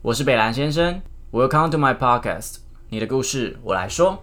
我是北兰先生，Welcome to my podcast，你的故事我来说。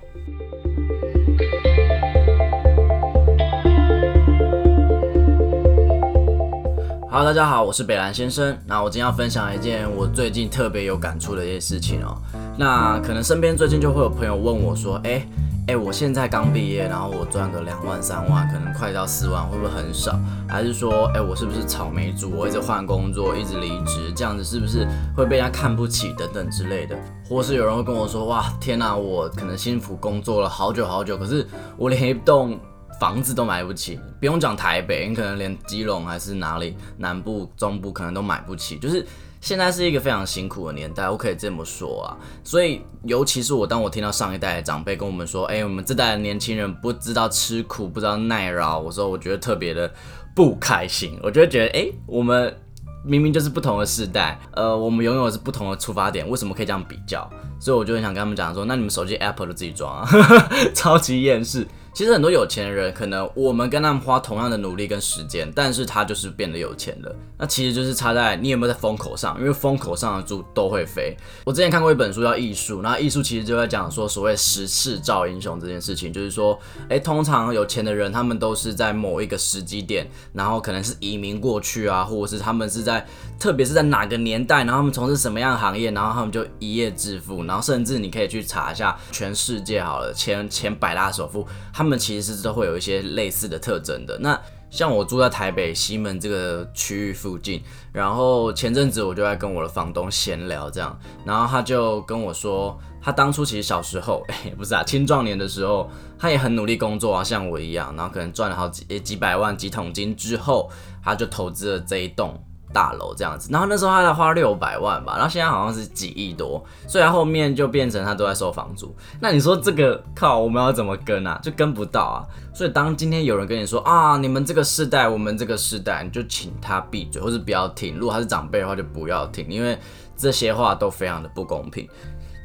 Hello，大家好，我是北兰先生。那我今天要分享一件我最近特别有感触的一件事情哦。那可能身边最近就会有朋友问我说，哎。哎，我现在刚毕业，然后我赚个两万三万，可能快到四万，会不会很少？还是说，哎，我是不是草莓族？我一直换工作，一直离职，这样子是不是会被人家看不起等等之类的？或是有人会跟我说，哇，天哪，我可能辛苦工作了好久好久，可是我连一栋房子都买不起，不用讲台北，你可能连基隆还是哪里南部、中部可能都买不起，就是。现在是一个非常辛苦的年代，我可以这么说啊。所以，尤其是我，当我听到上一代的长辈跟我们说：“哎，我们这代的年轻人不知道吃苦，不知道耐劳。”我说，我觉得特别的不开心。我就会觉得，哎，我们明明就是不同的世代，呃，我们拥有是不同的出发点，为什么可以这样比较？所以，我就很想跟他们讲说：“那你们手机 Apple 都自己装啊，超级厌世。”其实很多有钱人，可能我们跟他们花同样的努力跟时间，但是他就是变得有钱了。那其实就是差在你有没有在风口上，因为风口上的猪都会飞。我之前看过一本书叫《艺术》，那艺术其实就在讲说所谓时势造英雄这件事情，就是说，哎，通常有钱的人，他们都是在某一个时机点，然后可能是移民过去啊，或者是他们是在，特别是在哪个年代，然后他们从事什么样的行业，然后他们就一夜致富，然后甚至你可以去查一下全世界好了，前前百大首富，他。他们其实是都会有一些类似的特征的。那像我住在台北西门这个区域附近，然后前阵子我就在跟我的房东闲聊，这样，然后他就跟我说，他当初其实小时候，哎，不是啊，青壮年的时候，他也很努力工作啊，像我一样，然后可能赚了好几几百万几桶金之后，他就投资了这一栋。大楼这样子，然后那时候他才花六百万吧，然后现在好像是几亿多，所以后面就变成他都在收房租。那你说这个靠我们要怎么跟啊？就跟不到啊。所以当今天有人跟你说啊，你们这个世代，我们这个世代，你就请他闭嘴，或是不要听。如果他是长辈的话，就不要听，因为这些话都非常的不公平。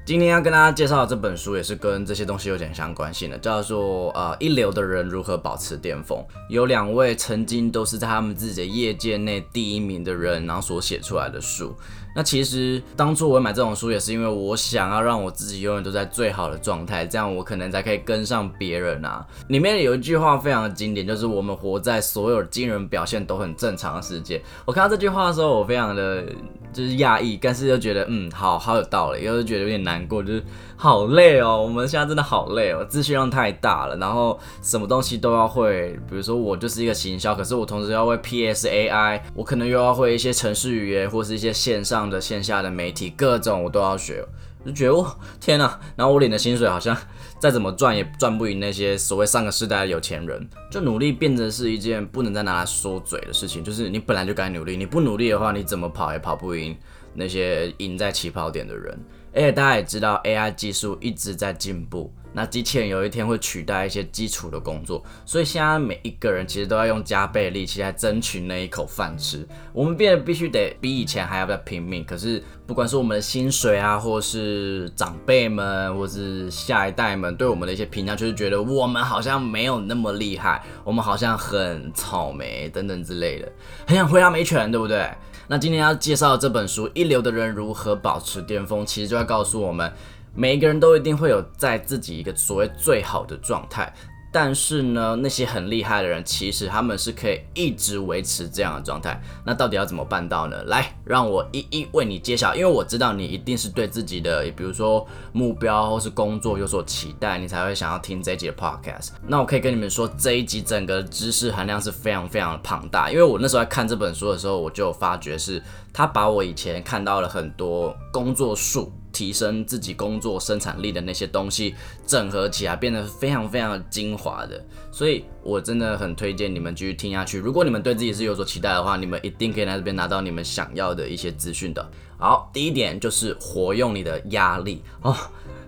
今天要跟大家介绍的这本书也是跟这些东西有点相关性的，叫做呃一流的人如何保持巅峰，有两位曾经都是在他们自己的业界内第一名的人，然后所写出来的书。那其实当初我买这种书也是因为我想要让我自己永远都在最好的状态，这样我可能才可以跟上别人啊。里面有一句话非常的经典，就是我们活在所有惊人表现都很正常的世界。我看到这句话的时候，我非常的就是讶异，但是又觉得嗯，好好有道理，又是觉得有点难过，就是好累哦。我们现在真的好累哦，资讯量太大了，然后什么东西都要会。比如说我就是一个行销，可是我同时要会 PS AI，我可能又要会一些程式语言或是一些线上。的线下的媒体各种我都要学，就觉得我天呐，然后我领的薪水好像再怎么赚也赚不赢那些所谓上个世代的有钱人。就努力变成是一件不能再拿来说嘴的事情，就是你本来就该努力，你不努力的话，你怎么跑也跑不赢那些赢在起跑点的人。而且大家也知道，AI 技术一直在进步。那机器人有一天会取代一些基础的工作，所以现在每一个人其实都要用加倍力气来争取那一口饭吃。我们变得必须得比以前还要再拼命。可是不管是我们的薪水啊，或是长辈们，或是下一代们对我们的一些评价，就是觉得我们好像没有那么厉害，我们好像很草莓等等之类的，很想挥他们一拳，对不对？那今天要介绍的这本书《一流的人如何保持巅峰》，其实就要告诉我们。每一个人都一定会有在自己一个所谓最好的状态，但是呢，那些很厉害的人，其实他们是可以一直维持这样的状态。那到底要怎么办到呢？来，让我一一为你揭晓。因为我知道你一定是对自己的，比如说目标或是工作有所期待，你才会想要听这一集的 podcast。那我可以跟你们说，这一集整个知识含量是非常非常的庞大。因为我那时候在看这本书的时候，我就发觉是他把我以前看到了很多工作术。提升自己工作生产力的那些东西，整合起来变得非常非常精华的，所以我真的很推荐你们继续听下去。如果你们对自己是有所期待的话，你们一定可以来这边拿到你们想要的一些资讯的。好，第一点就是活用你的压力哦，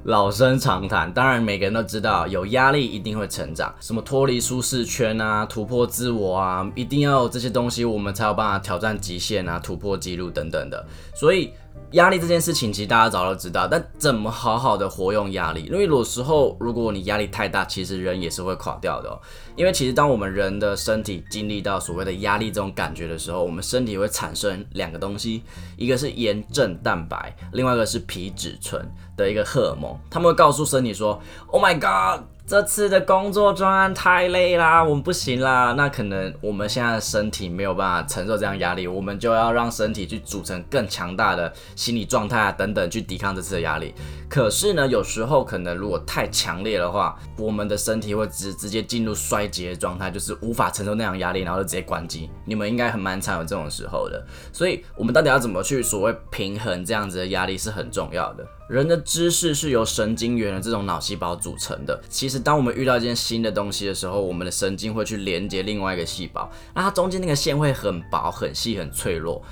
老生常谈，当然每个人都知道，有压力一定会成长，什么脱离舒适圈啊，突破自我啊，一定要有这些东西，我们才有办法挑战极限啊，突破记录等等的。所以。压力这件事情，其实大家早都知道，但怎么好好的活用压力？因为有时候如果你压力太大，其实人也是会垮掉的。因为其实当我们人的身体经历到所谓的压力这种感觉的时候，我们身体会产生两个东西，一个是炎症蛋白，另外一个是皮质醇的一个荷尔蒙，他们会告诉身体说：“Oh my god！” 这次的工作专案太累啦，我们不行啦。那可能我们现在的身体没有办法承受这样压力，我们就要让身体去组成更强大的心理状态啊等等，去抵抗这次的压力。可是呢，有时候可能如果太强烈的话，我们的身体会直直接进入衰竭的状态，就是无法承受那样压力，然后就直接关机。你们应该很蛮常有这种时候的。所以，我们到底要怎么去所谓平衡这样子的压力是很重要的。人的知识是由神经元的这种脑细胞组成的。其实，当我们遇到一件新的东西的时候，我们的神经会去连接另外一个细胞，那它中间那个线会很薄、很细、很脆弱。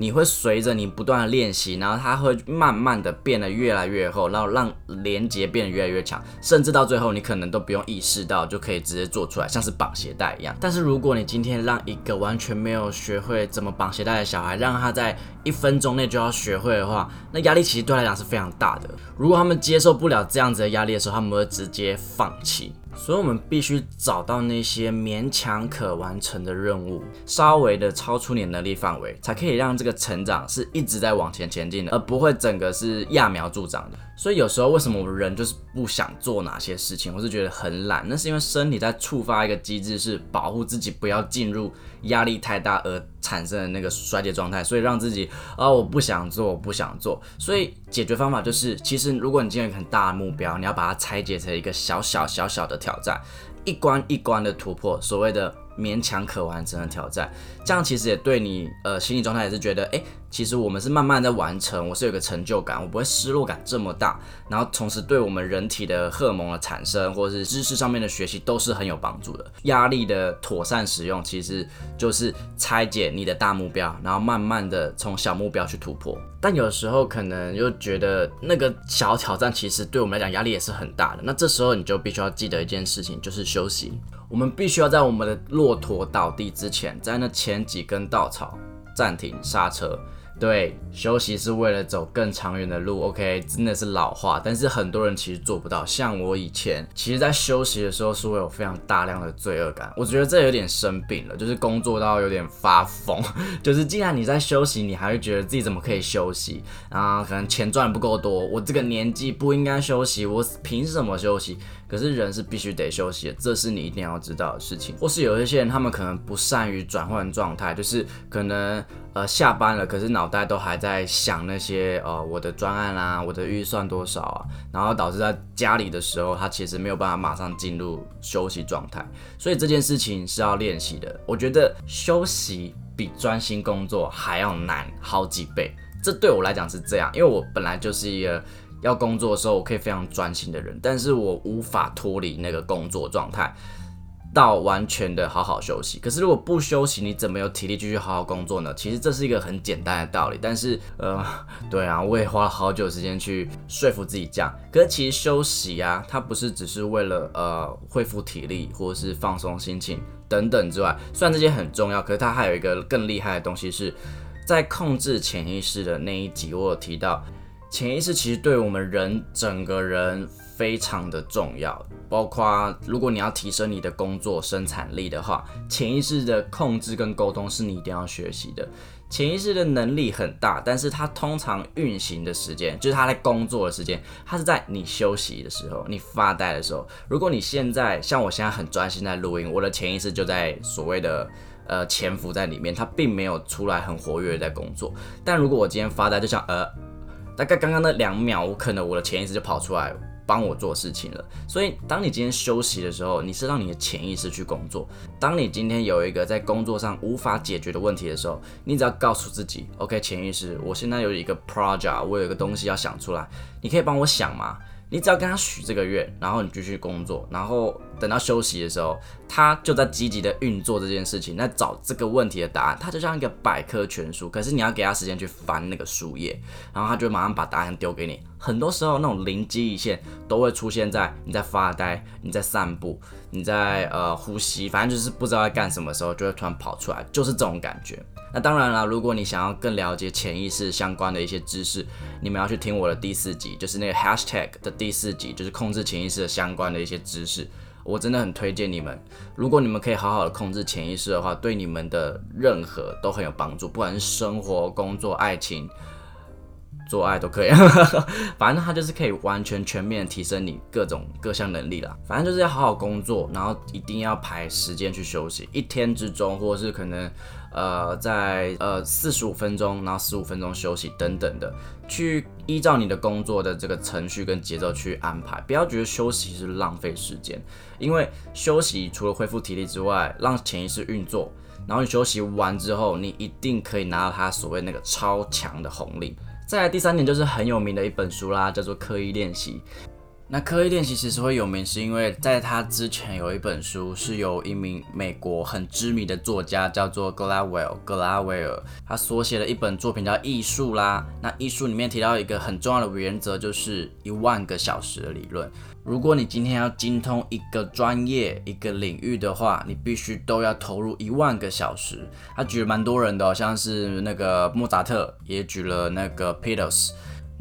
你会随着你不断的练习，然后它会慢慢的变得越来越厚，然后让连接变得越来越强，甚至到最后你可能都不用意识到就可以直接做出来，像是绑鞋带一样。但是如果你今天让一个完全没有学会怎么绑鞋带的小孩，让他在一分钟内就要学会的话，那压力其实对他来讲是非常大的。如果他们接受不了这样子的压力的时候，他们会直接放弃。所以，我们必须找到那些勉强可完成的任务，稍微的超出你能力范围，才可以让这个成长是一直在往前前进的，而不会整个是揠苗助长的。所以，有时候为什么我们人就是不想做哪些事情，或是觉得很懒，那是因为身体在触发一个机制，是保护自己不要进入压力太大而产生的那个衰竭状态，所以让自己啊，我不想做，我不想做。所以，解决方法就是，其实如果你今天有很大的目标，你要把它拆解成一个小小小小的挑战，一关一关的突破，所谓的勉强可完成的挑战，这样其实也对你呃心理状态也是觉得，哎，其实我们是慢慢在完成，我是有个成就感，我不会失落感这么大，然后同时对我们人体的荷尔蒙的产生或者是知识上面的学习都是很有帮助的。压力的妥善使用，其实就是拆解你的大目标，然后慢慢的从小目标去突破。但有时候可能又觉得那个小挑战其实对我们来讲压力也是很大的。那这时候你就必须要记得一件事情，就是休息。我们必须要在我们的骆驼倒地之前，在那前几根稻草暂停刹车。对，休息是为了走更长远的路。OK，真的是老话，但是很多人其实做不到。像我以前，其实在休息的时候是会有非常大量的罪恶感。我觉得这有点生病了，就是工作到有点发疯。就是既然你在休息，你还会觉得自己怎么可以休息啊？可能钱赚不够多，我这个年纪不应该休息，我凭什么休息？可是人是必须得休息的，这是你一定要知道的事情。或是有一些人，他们可能不善于转换状态，就是可能呃下班了，可是脑袋都还在想那些呃我的专案啦，我的预算多少啊，然后导致在家里的时候，他其实没有办法马上进入休息状态。所以这件事情是要练习的。我觉得休息比专心工作还要难好几倍。这对我来讲是这样，因为我本来就是一个。要工作的时候，我可以非常专心的人，但是我无法脱离那个工作状态，到完全的好好休息。可是如果不休息，你怎么有体力继续好好工作呢？其实这是一个很简单的道理，但是呃，对啊，我也花了好久时间去说服自己这样。可是其实休息啊，它不是只是为了呃恢复体力或者是放松心情等等之外，虽然这些很重要，可是它还有一个更厉害的东西是在控制潜意识的那一集，我有提到。潜意识其实对我们人整个人非常的重要，包括如果你要提升你的工作生产力的话，潜意识的控制跟沟通是你一定要学习的。潜意识的能力很大，但是它通常运行的时间，就是它在工作的时间，它是在你休息的时候，你发呆的时候。如果你现在像我现在很专心在录音，我的潜意识就在所谓的呃潜伏在里面，它并没有出来很活跃在工作。但如果我今天发呆，就像呃。大概刚刚那两秒，我可能我的潜意识就跑出来帮我做事情了。所以，当你今天休息的时候，你是让你的潜意识去工作。当你今天有一个在工作上无法解决的问题的时候，你只要告诉自己：“OK，潜意识，我现在有一个 project，我有一个东西要想出来，你可以帮我想吗？”你只要跟他许这个愿，然后你继续工作，然后等到休息的时候，他就在积极的运作这件事情，在找这个问题的答案。他就像一个百科全书，可是你要给他时间去翻那个书页，然后他就马上把答案丢给你。很多时候那种灵机一现都会出现在你在发呆、你在散步、你在呃呼吸，反正就是不知道在干什么时候，就会突然跑出来，就是这种感觉。那当然了，如果你想要更了解潜意识相关的一些知识，你们要去听我的第四集，就是那个 Hashtag 的第四集，就是控制潜意识的相关的一些知识。我真的很推荐你们，如果你们可以好好的控制潜意识的话，对你们的任何都很有帮助，不管是生活、工作、爱情、做爱都可以，反正它就是可以完全全面提升你各种各项能力啦。反正就是要好好工作，然后一定要排时间去休息，一天之中或者是可能。呃，在呃四十五分钟，然后十五分钟休息等等的，去依照你的工作的这个程序跟节奏去安排，不要觉得休息是浪费时间，因为休息除了恢复体力之外，让潜意识运作，然后你休息完之后，你一定可以拿到它所谓那个超强的红利。再来第三点就是很有名的一本书啦，叫做刻意练习。那刻意练习其实会有名，是因为在他之前有一本书是由一名美国很知名的作家叫做 Gladwell 格拉维尔，他所写的一本作品叫《艺术》啦。那艺术里面提到一个很重要的原则，就是一万个小时的理论。如果你今天要精通一个专业、一个领域的话，你必须都要投入一万个小时。他举了蛮多人的，像是那个莫扎特，也举了那个 Peters。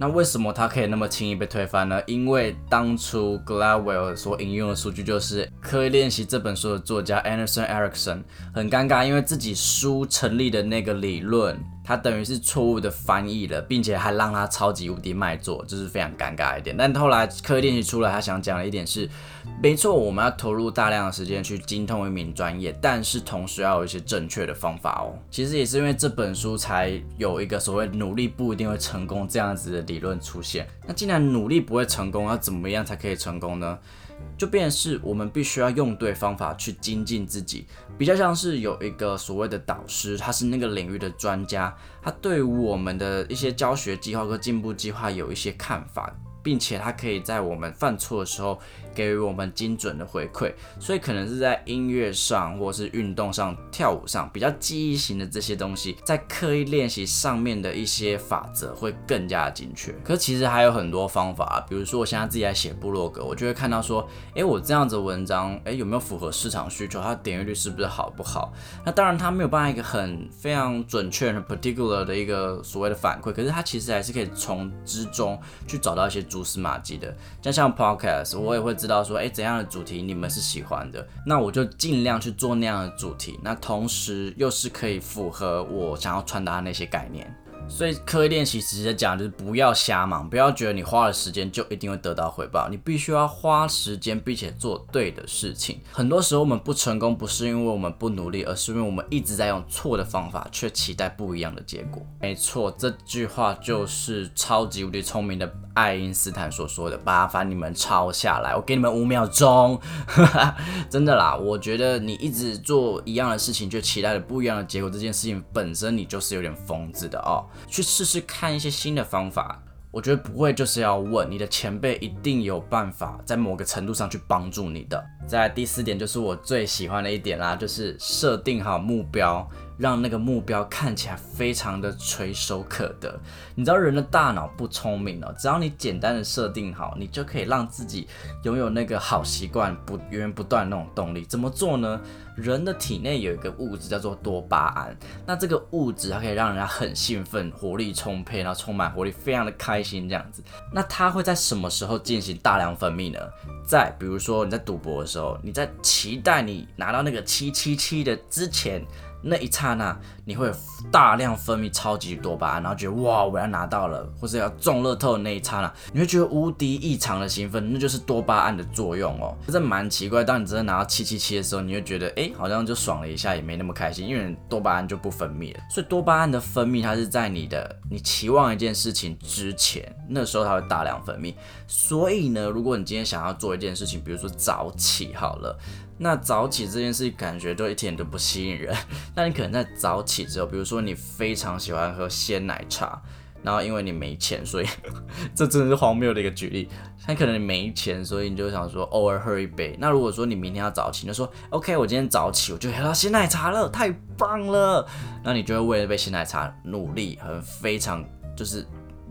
那为什么他可以那么轻易被推翻呢？因为当初 Gladwell 所引用的数据就是《刻意练习》这本书的作家 Anderson Erickson 很尴尬，因为自己书成立的那个理论。他等于是错误的翻译了，并且还让他超级无敌卖座，就是非常尴尬一点。但后来刻意练习出来，他想讲的一点是，没错，我们要投入大量的时间去精通一名专业，但是同时要有一些正确的方法哦。其实也是因为这本书才有一个所谓努力不一定会成功这样子的理论出现。那既然努力不会成功，要怎么样才可以成功呢？就变是我们必须要用对方法去精进自己，比较像是有一个所谓的导师，他是那个领域的专家，他对我们的一些教学计划和进步计划有一些看法。并且他可以在我们犯错的时候给予我们精准的回馈，所以可能是在音乐上或是运动上、跳舞上比较记忆型的这些东西，在刻意练习上面的一些法则会更加精确。可是其实还有很多方法，比如说我现在自己在写部落格，我就会看到说，诶，我这样子文章，诶，有没有符合市场需求？它的点阅率是不是好不好？那当然它没有办法一个很非常准确、很 particular 的一个所谓的反馈，可是它其实还是可以从之中去找到一些。蛛丝马迹的，像像 podcast，我也会知知道说，哎，怎样的主题你们是喜欢的，那我就尽量去做那样的主题，那同时又是可以符合我想要传达的那些概念。所以刻意练习直接讲就是不要瞎忙，不要觉得你花了时间就一定会得到回报，你必须要花时间并且做对的事情。很多时候我们不成功，不是因为我们不努力，而是因为我们一直在用错的方法，却期待不一样的结果。没错，这句话就是超级无敌聪明的爱因斯坦所说的。麻烦你们抄下来，我给你们五秒钟。真的啦，我觉得你一直做一样的事情，却期待了不一样的结果，这件事情本身你就是有点疯子的哦。去试试看一些新的方法，我觉得不会就是要问你的前辈，一定有办法在某个程度上去帮助你的。在第四点就是我最喜欢的一点啦，就是设定好目标。让那个目标看起来非常的垂手可得。你知道人的大脑不聪明哦，只要你简单的设定好，你就可以让自己拥有那个好习惯不源源不断那种动力。怎么做呢？人的体内有一个物质叫做多巴胺，那这个物质它可以让人家很兴奋、活力充沛，然后充满活力，非常的开心这样子。那它会在什么时候进行大量分泌呢？在比如说你在赌博的时候，你在期待你拿到那个七七七的之前。那一刹那，你会大量分泌超级多巴胺，然后觉得哇，我要拿到了，或者要中乐透的那一刹那，你会觉得无敌异常的兴奋，那就是多巴胺的作用哦。这蛮奇怪，当你真的拿到七七七的时候，你会觉得哎，好像就爽了一下，也没那么开心，因为多巴胺就不分泌了。所以多巴胺的分泌，它是在你的你期望一件事情之前，那时候它会大量分泌。所以呢，如果你今天想要做一件事情，比如说早起好了。那早起这件事感觉都一点都不吸引人。那你可能在早起之后，比如说你非常喜欢喝鲜奶茶，然后因为你没钱，所以 这真的是荒谬的一个举例。那可能你没钱，所以你就想说偶尔喝一杯。那如果说你明天要早起，就说 OK，我今天早起我就喝到鲜奶茶了，太棒了。那你就会为了杯鲜奶茶努力，很非常就是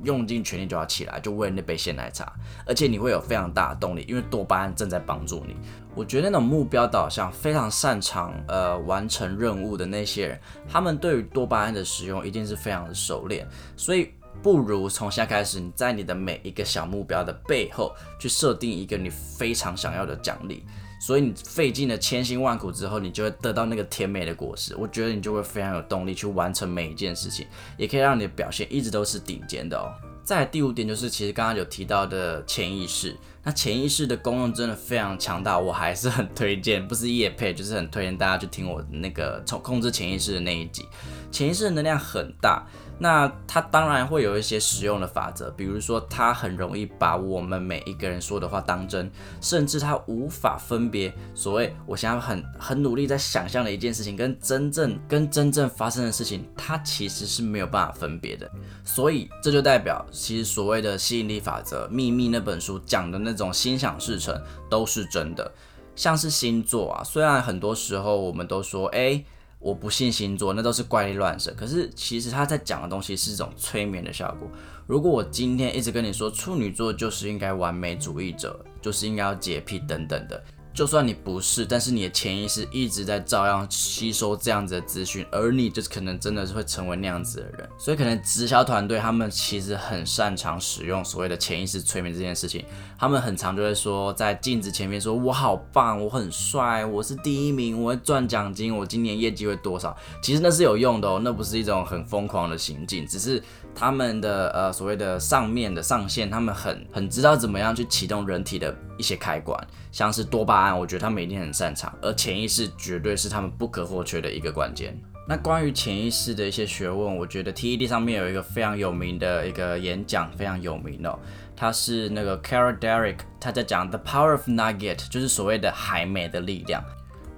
用尽全力就要起来，就为了那杯鲜奶茶，而且你会有非常大的动力，因为多巴胺正在帮助你。我觉得那种目标导向、非常擅长呃完成任务的那些人，他们对于多巴胺的使用一定是非常的熟练，所以不如从现在开始，你在你的每一个小目标的背后去设定一个你非常想要的奖励。所以你费尽了千辛万苦之后，你就会得到那个甜美的果实。我觉得你就会非常有动力去完成每一件事情，也可以让你的表现一直都是顶尖的哦。再第五点就是，其实刚刚有提到的潜意识，那潜意识的功用真的非常强大，我还是很推荐，不是叶配，就是很推荐大家去听我那个从控制潜意识的那一集，潜意识的能量很大。那它当然会有一些实用的法则，比如说它很容易把我们每一个人说的话当真，甚至它无法分别所谓我现在很很努力在想象的一件事情跟真正跟真正发生的事情，它其实是没有办法分别的。所以这就代表，其实所谓的吸引力法则、秘密那本书讲的那种心想事成都是真的。像是星座啊，虽然很多时候我们都说，哎。我不信星座，那都是怪力乱神。可是其实他在讲的东西是一种催眠的效果。如果我今天一直跟你说处女座就是应该完美主义者，就是应该要洁癖等等的。就算你不是，但是你的潜意识一直在照样吸收这样子的资讯，而你就是可能真的是会成为那样子的人。所以可能直销团队他们其实很擅长使用所谓的潜意识催眠这件事情。他们很常就会说，在镜子前面说：“我好棒，我很帅，我是第一名，我会赚奖金，我今年业绩会多少？”其实那是有用的哦，那不是一种很疯狂的行径，只是他们的呃所谓的上面的上线，他们很很知道怎么样去启动人体的一些开关，像是多巴胺。我觉得他们一定很擅长，而潜意识绝对是他们不可或缺的一个关键。那关于潜意识的一些学问，我觉得 TED 上面有一个非常有名的一个演讲，非常有名哦。他是那个 Carol Derek，他在讲 The Power of Nugget，就是所谓的海美的力量。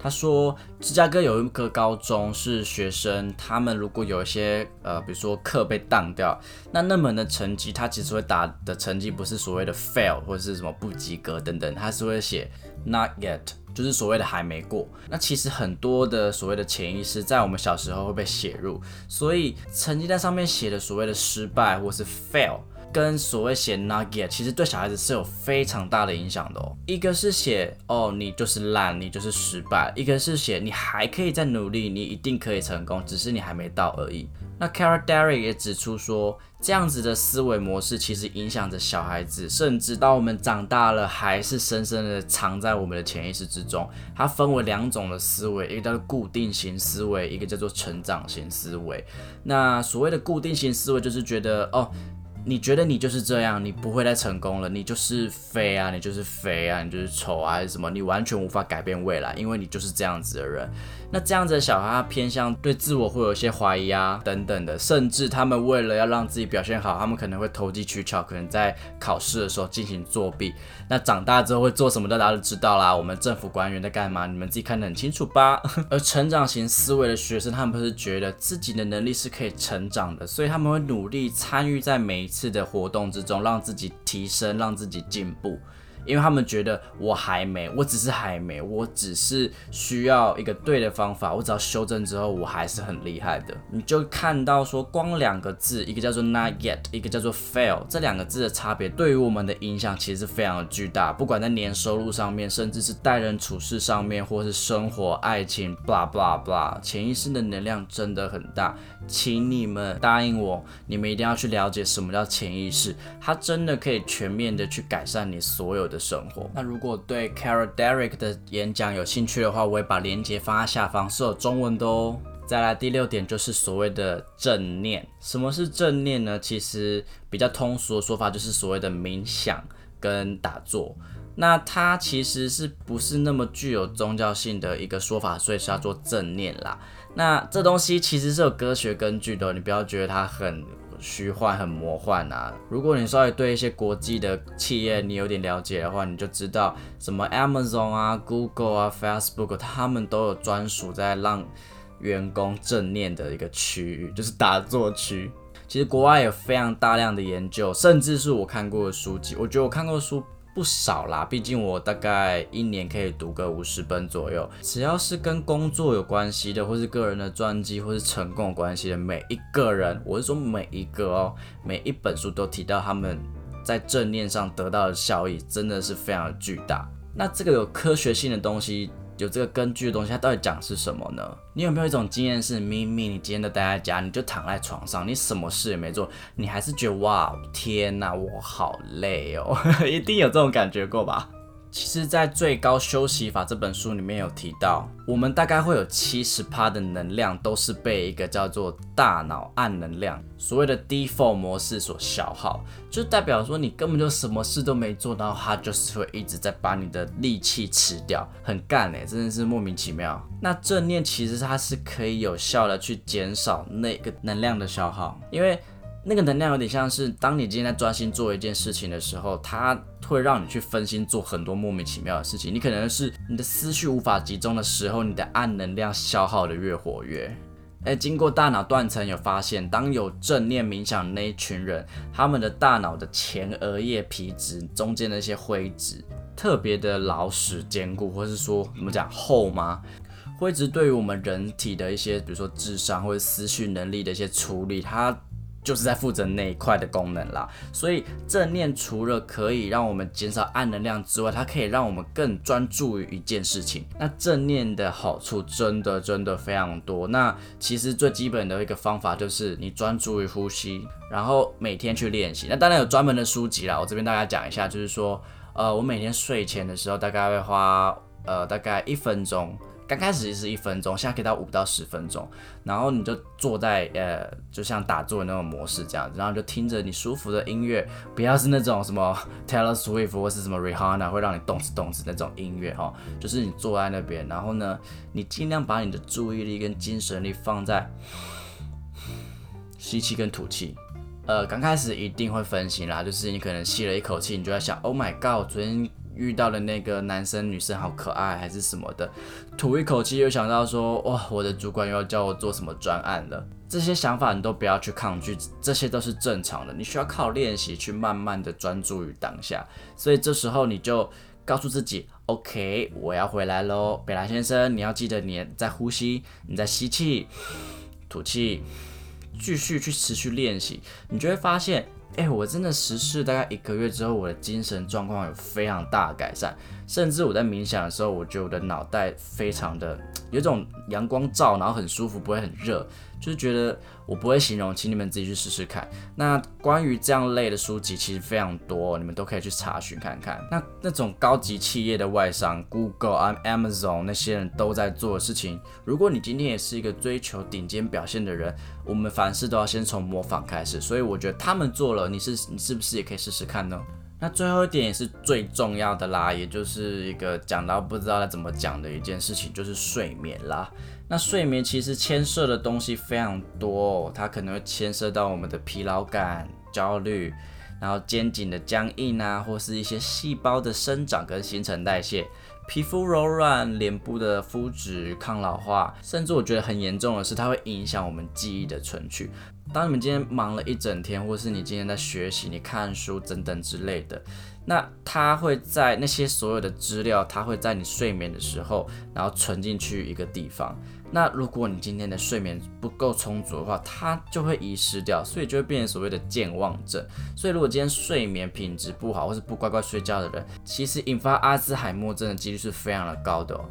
他说，芝加哥有一个高中是学生，他们如果有一些呃，比如说课被当掉，那那门的成绩，他其实会打的成绩不是所谓的 fail 或者是什么不及格等等，他是会写 not yet，就是所谓的还没过。那其实很多的所谓的潜意识在我们小时候会被写入，所以成绩在上面写的所谓的失败或是 fail。跟所谓写 nugget，其实对小孩子是有非常大的影响的哦。一个是写哦，你就是烂，你就是失败；一个是写你还可以再努力，你一定可以成功，只是你还没到而已。那 Carol Derry 也指出说，这样子的思维模式其实影响着小孩子，甚至到我们长大了，还是深深的藏在我们的潜意识之中。它分为两种的思维，一个叫做固定型思维，一个叫做成长型思维。那所谓的固定型思维，就是觉得哦。你觉得你就是这样，你不会再成功了，你就是肥啊，你就是肥啊，你就是丑啊，还是什么？你完全无法改变未来，因为你就是这样子的人。那这样子的小孩，他偏向对自我会有一些怀疑啊，等等的，甚至他们为了要让自己表现好，他们可能会投机取巧，可能在考试的时候进行作弊。那长大之后会做什么，大家都知道啦。我们政府官员在干嘛？你们自己看得很清楚吧。而成长型思维的学生，他们不是觉得自己的能力是可以成长的，所以他们会努力参与在每一次次的活动之中，让自己提升，让自己进步。因为他们觉得我还没，我只是还没，我只是需要一个对的方法，我只要修正之后，我还是很厉害的。你就看到说，光两个字，一个叫做 not yet，一个叫做 fail，这两个字的差别，对于我们的影响其实是非常的巨大。不管在年收入上面，甚至是待人处事上面，或是生活、爱情，blah blah blah，潜意识的能量真的很大。请你们答应我，你们一定要去了解什么叫潜意识，它真的可以全面的去改善你所有的生活。那如果对 caro Derek 的演讲有兴趣的话，我会把链接放在下方，是有中文的哦。再来第六点就是所谓的正念。什么是正念呢？其实比较通俗的说法就是所谓的冥想跟打坐。那它其实是不是那么具有宗教性的一个说法，所以是要做正念啦。那这东西其实是有科学根据的，你不要觉得它很虚幻、很魔幻啊。如果你稍微对一些国际的企业你有点了解的话，你就知道什么 Amazon 啊、Google 啊、Facebook，他们都有专属在让员工正念的一个区域，就是打坐区。其实国外有非常大量的研究，甚至是我看过的书籍，我觉得我看过的书。不少啦，毕竟我大概一年可以读个五十本左右。只要是跟工作有关系的，或是个人的传记，或是成功有关系的，每一个人，我是说每一个哦，每一本书都提到他们在正念上得到的效益，真的是非常巨大。那这个有科学性的东西。有这个根据的东西，它到底讲是什么呢？你有没有一种经验是，明明你今天都待在家，你就躺在床上，你什么事也没做，你还是觉得哇，天哪，我好累哦，一定有这种感觉过吧？其实，在《最高休息法》这本书里面有提到，我们大概会有七十趴的能量都是被一个叫做大脑暗能量，所谓的 default 模式所消耗，就代表说你根本就什么事都没做，然后它就是会一直在把你的力气吃掉，很干哎，真的是莫名其妙。那正念其实它是可以有效的去减少那个能量的消耗，因为。那个能量有点像是，当你今天在专心做一件事情的时候，它会让你去分心做很多莫名其妙的事情。你可能是你的思绪无法集中的时候，你的暗能量消耗的越活跃。哎，经过大脑断层有发现，当有正念冥想那一群人，他们的大脑的前额叶皮质中间的一些灰质特别的老实坚固，或是说怎么讲厚吗？灰质对于我们人体的一些，比如说智商或者思绪能力的一些处理，它。就是在负责那一块的功能啦，所以正念除了可以让我们减少暗能量之外，它可以让我们更专注于一件事情。那正念的好处真的真的非常多。那其实最基本的一个方法就是你专注于呼吸，然后每天去练习。那当然有专门的书籍啦，我这边大概讲一下，就是说，呃，我每天睡前的时候大概会花呃大概一分钟。刚开始是一分钟，现在可以到五到十分钟，然后你就坐在呃，就像打坐那种模式这样子，然后就听着你舒服的音乐，不要是那种什么 Taylor Swift 或是什么 Rihanna 会让你动次动次那种音乐哈，就是你坐在那边，然后呢，你尽量把你的注意力跟精神力放在 吸气跟吐气，呃，刚开始一定会分心啦，就是你可能吸了一口气，你就在想，Oh my God，昨天。遇到的那个男生女生好可爱还是什么的，吐一口气又想到说哇，我的主管又要叫我做什么专案了。这些想法你都不要去抗拒，这些都是正常的。你需要靠练习去慢慢的专注于当下。所以这时候你就告诉自己，OK，我要回来喽，北兰先生，你要记得你在呼吸，你在吸气、吐气，继续去持续练习，你就会发现。哎，我真的实施大概一个月之后，我的精神状况有非常大的改善，甚至我在冥想的时候，我觉得我的脑袋非常的有种阳光照，然后很舒服，不会很热。就是觉得我不会形容，请你们自己去试试看。那关于这样类的书籍其实非常多，你们都可以去查询看看。那那种高级企业的外商，Google、Amazon 那些人都在做的事情。如果你今天也是一个追求顶尖表现的人，我们凡事都要先从模仿开始。所以我觉得他们做了，你是你是不是也可以试试看呢？那最后一点也是最重要的啦，也就是一个讲到不知道该怎么讲的一件事情，就是睡眠啦。那睡眠其实牵涉的东西非常多，它可能会牵涉到我们的疲劳感、焦虑，然后肩颈的僵硬啊，或是一些细胞的生长跟新陈代谢。皮肤柔软，脸部的肤质抗老化，甚至我觉得很严重的是，它会影响我们记忆的存取。当你们今天忙了一整天，或是你今天在学习、你看书等等之类的，那它会在那些所有的资料，它会在你睡眠的时候，然后存进去一个地方。那如果你今天的睡眠不够充足的话，它就会遗失掉，所以就会变成所谓的健忘症。所以如果今天睡眠品质不好，或是不乖乖睡觉的人，其实引发阿兹海默症的几率是非常的高的哦。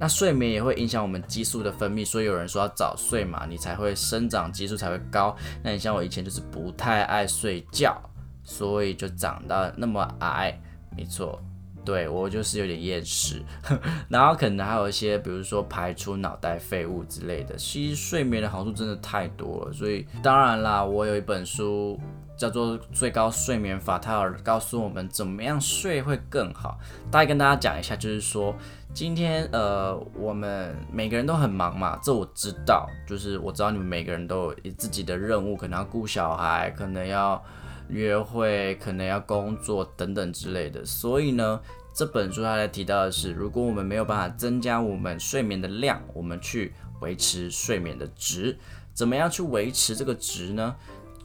那睡眠也会影响我们激素的分泌，所以有人说要早睡嘛，你才会生长激素才会高。那你像我以前就是不太爱睡觉，所以就长到那么矮，没错。对我就是有点厌食，然后可能还有一些，比如说排出脑袋废物之类的。其实睡眠的好处真的太多了，所以当然啦，我有一本书叫做《最高睡眠法》，它有告诉我们怎么样睡会更好。大概跟大家讲一下，就是说今天呃，我们每个人都很忙嘛，这我知道，就是我知道你们每个人都有自己的任务，可能要顾小孩，可能要。约会可能要工作等等之类的，所以呢，这本书它在提到的是，如果我们没有办法增加我们睡眠的量，我们去维持睡眠的值，怎么样去维持这个值呢？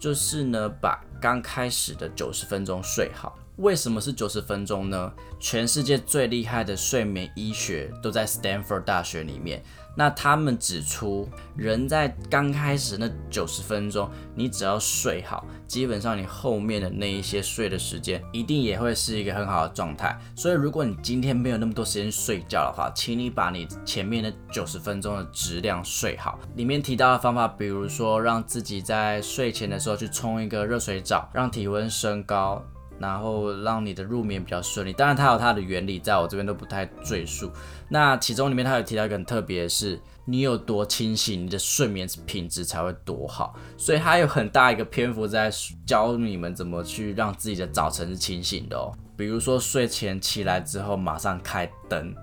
就是呢，把刚开始的九十分钟睡好。为什么是九十分钟呢？全世界最厉害的睡眠医学都在 Stanford 大学里面。那他们指出，人在刚开始那九十分钟，你只要睡好，基本上你后面的那一些睡的时间，一定也会是一个很好的状态。所以，如果你今天没有那么多时间睡觉的话，请你把你前面的九十分钟的质量睡好。里面提到的方法，比如说让自己在睡前的时候去冲一个热水澡，让体温升高。然后让你的入眠比较顺利，当然它有它的原理，在我这边都不太赘述。那其中里面它有提到一个很特别的是，你有多清醒，你的睡眠品质才会多好。所以它有很大一个篇幅在教你们怎么去让自己的早晨是清醒的哦。比如说睡前起来之后马上开灯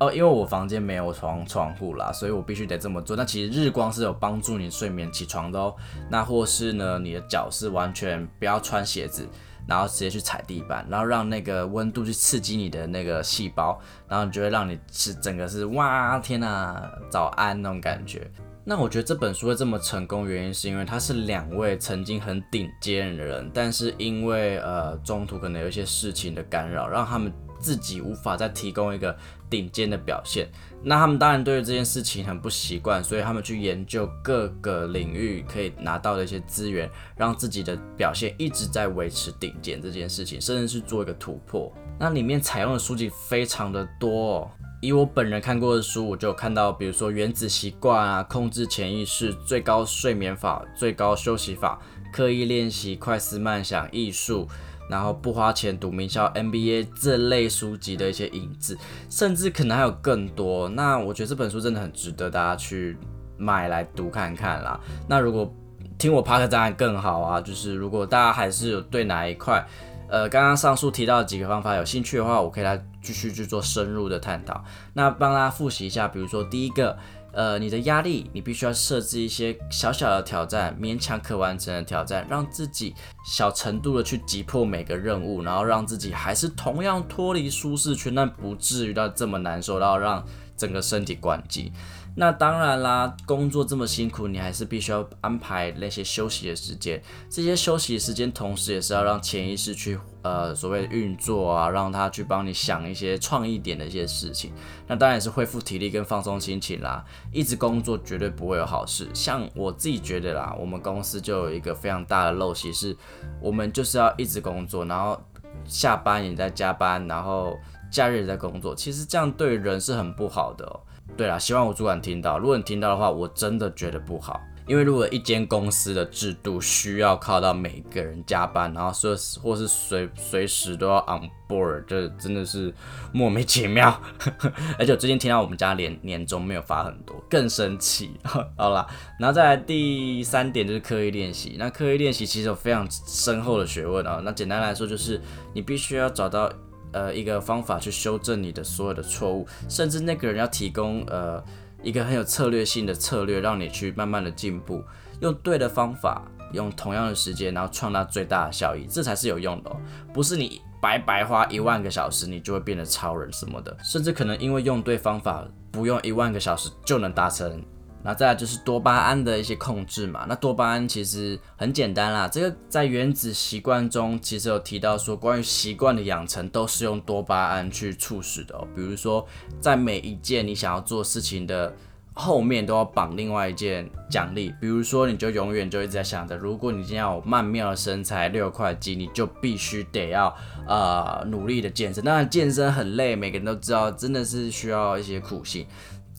哦，因为我房间没有窗窗户啦，所以我必须得这么做。那其实日光是有帮助你睡眠起床的哦。那或是呢，你的脚是完全不要穿鞋子。然后直接去踩地板，然后让那个温度去刺激你的那个细胞，然后就会让你是整个是哇天呐，早安那种感觉。那我觉得这本书会这么成功，原因是因为它是两位曾经很顶尖的人，但是因为呃中途可能有一些事情的干扰，让他们。自己无法再提供一个顶尖的表现，那他们当然对于这件事情很不习惯，所以他们去研究各个领域可以拿到的一些资源，让自己的表现一直在维持顶尖这件事情，甚至是做一个突破。那里面采用的书籍非常的多，哦。以我本人看过的书，我就看到，比如说原子习惯啊、控制潜意识、最高睡眠法、最高休息法、刻意练习、快思慢想、艺术。然后不花钱读名校 MBA 这类书籍的一些影子，甚至可能还有更多。那我觉得这本书真的很值得大家去买来读看看啦。那如果听我 Park 当然更好啊，就是如果大家还是有对哪一块，呃，刚刚上述提到的几个方法有兴趣的话，我可以来继续去做深入的探讨。那帮大家复习一下，比如说第一个。呃，你的压力，你必须要设置一些小小的挑战，勉强可完成的挑战，让自己小程度的去击破每个任务，然后让自己还是同样脱离舒适圈，但不至于到这么难受，然后让整个身体关机。那当然啦，工作这么辛苦，你还是必须要安排那些休息的时间。这些休息时间，同时也是要让潜意识去呃所谓运作啊，让他去帮你想一些创意点的一些事情。那当然也是恢复体力跟放松心情啦。一直工作绝对不会有好事。像我自己觉得啦，我们公司就有一个非常大的陋习，是我们就是要一直工作，然后下班也在加班，然后假日也在工作。其实这样对人是很不好的。对啦，希望我主管听到。如果你听到的话，我真的觉得不好。因为如果一间公司的制度需要靠到每个人加班，然后说或是随随时都要 on board，这真的是莫名其妙。而且我最近听到我们家年年终没有发很多，更生气。好啦，然后再来第三点就是刻意练习。那刻意练习其实有非常深厚的学问啊。那简单来说就是你必须要找到。呃，一个方法去修正你的所有的错误，甚至那个人要提供呃一个很有策略性的策略，让你去慢慢的进步，用对的方法，用同样的时间，然后创造最大的效益，这才是有用的哦，不是你白白花一万个小时，你就会变得超人什么的，甚至可能因为用对方法，不用一万个小时就能达成。那再来就是多巴胺的一些控制嘛。那多巴胺其实很简单啦，这个在原子习惯中其实有提到说，关于习惯的养成都是用多巴胺去促使的。比如说，在每一件你想要做事情的后面都要绑另外一件奖励。比如说，你就永远就一直在想着，如果你今天要有曼妙的身材、六块肌，你就必须得要呃努力的健身。当然，健身很累，每个人都知道，真的是需要一些苦心。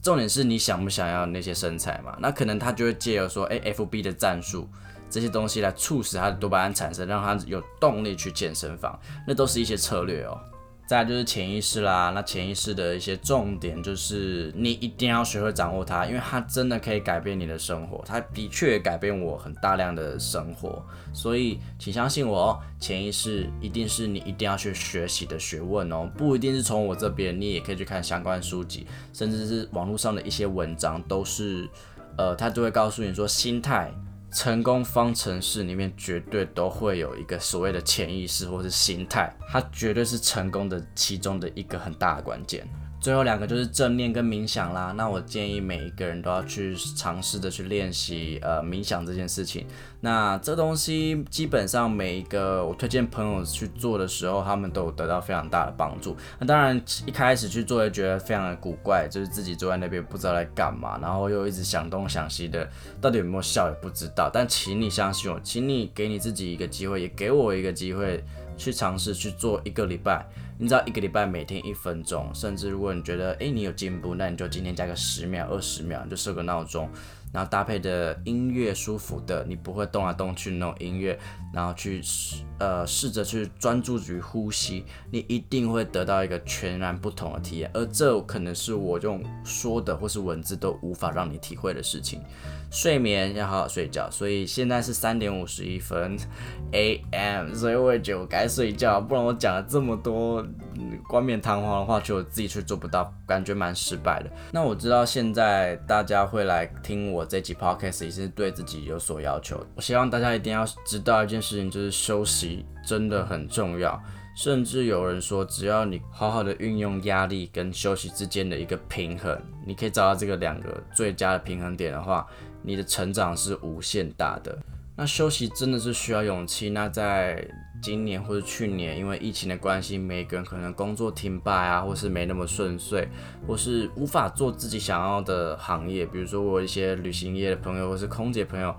重点是你想不想要那些身材嘛？那可能他就会借由说，哎，FB 的战术这些东西来促使他的多巴胺产生，让他有动力去健身房。那都是一些策略哦。再就是潜意识啦，那潜意识的一些重点就是你一定要学会掌握它，因为它真的可以改变你的生活，它的确改变我很大量的生活，所以请相信我哦，潜意识一定是你一定要去学习的学问哦，不一定是从我这边，你也可以去看相关书籍，甚至是网络上的一些文章，都是，呃，他都会告诉你说心态。成功方程式里面绝对都会有一个所谓的潜意识或是心态，它绝对是成功的其中的一个很大的关键。最后两个就是正念跟冥想啦。那我建议每一个人都要去尝试的去练习呃冥想这件事情。那这东西基本上每一个我推荐朋友去做的时候，他们都有得到非常大的帮助。那当然一开始去做会觉得非常的古怪，就是自己坐在那边不知道在干嘛，然后又一直想东想西的，到底有没有效也不知道。但请你相信我，请你给你自己一个机会，也给我一个机会去尝试去做一个礼拜。你知道一个礼拜每天一分钟，甚至如果你觉得诶你有进步，那你就今天加个十秒、二十秒，你就设个闹钟，然后搭配的音乐舒服的，你不会动来动去那种音乐，然后去呃试着去专注于呼吸，你一定会得到一个全然不同的体验，而这可能是我用说的或是文字都无法让你体会的事情。睡眠要好好睡觉，所以现在是三点五十一分 A.M.，所以我也觉得我该睡觉，不然我讲了这么多冠冕堂皇的话，就我自己却做不到，感觉蛮失败的。那我知道现在大家会来听我这集 Podcast，也是对自己有所要求。我希望大家一定要知道一件事情，就是休息真的很重要。甚至有人说，只要你好好的运用压力跟休息之间的一个平衡，你可以找到这个两个最佳的平衡点的话。你的成长是无限大的。那休息真的是需要勇气。那在今年或者去年，因为疫情的关系，每个人可能工作停摆啊，或是没那么顺遂，或是无法做自己想要的行业。比如说我一些旅行业的朋友，或是空姐朋友，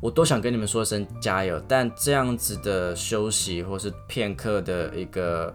我都想跟你们说声加油。但这样子的休息，或是片刻的一个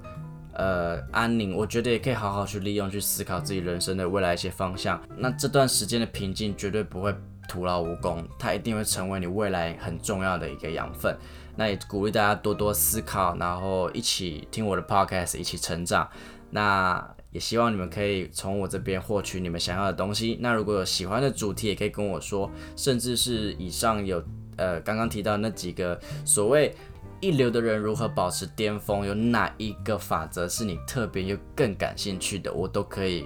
呃安宁，我觉得也可以好好去利用，去思考自己人生的未来一些方向。那这段时间的平静，绝对不会。徒劳无功，它一定会成为你未来很重要的一个养分。那也鼓励大家多多思考，然后一起听我的 podcast，一起成长。那也希望你们可以从我这边获取你们想要的东西。那如果有喜欢的主题，也可以跟我说，甚至是以上有呃刚刚提到那几个所谓一流的人如何保持巅峰，有哪一个法则是你特别又更感兴趣的，我都可以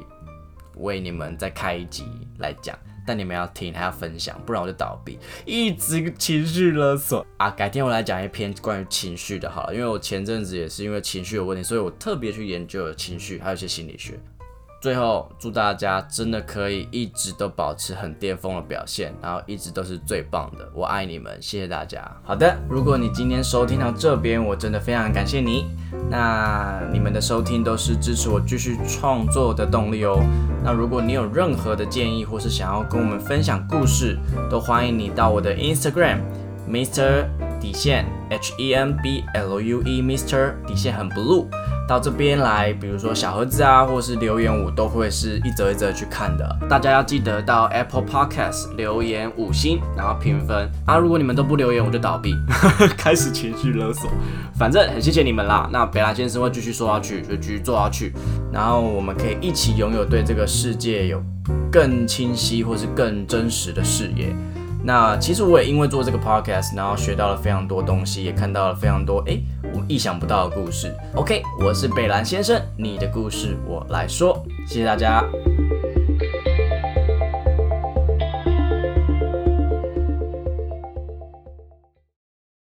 为你们再开一集来讲。但你们要听，还要分享，不然我就倒闭。一直情绪勒索啊！改天我来讲一篇关于情绪的，好了，因为我前阵子也是因为情绪有问题，所以我特别去研究了情绪，还有一些心理学。最后，祝大家真的可以一直都保持很巅峰的表现，然后一直都是最棒的。我爱你们，谢谢大家。好的，如果你今天收听到这边，我真的非常感谢你。那你们的收听都是支持我继续创作的动力哦。那如果你有任何的建议，或是想要跟我们分享故事，都欢迎你到我的 Instagram Mr 底线 H E N B L U E Mr 底线很 blue。到这边来，比如说小盒子啊，或是留言，我都会是一则一则去看的。大家要记得到 Apple Podcast 留言五星，然后评分啊。如果你们都不留言，我就倒闭，开始情绪勒索。反正很谢谢你们啦。那北兰先生会继续说下去，就继续做下去，然后我们可以一起拥有对这个世界有更清晰或是更真实的视野。那其实我也因为做这个 podcast，然后学到了非常多东西，也看到了非常多哎我意想不到的故事。OK，我是北兰先生，你的故事我来说，谢谢大家。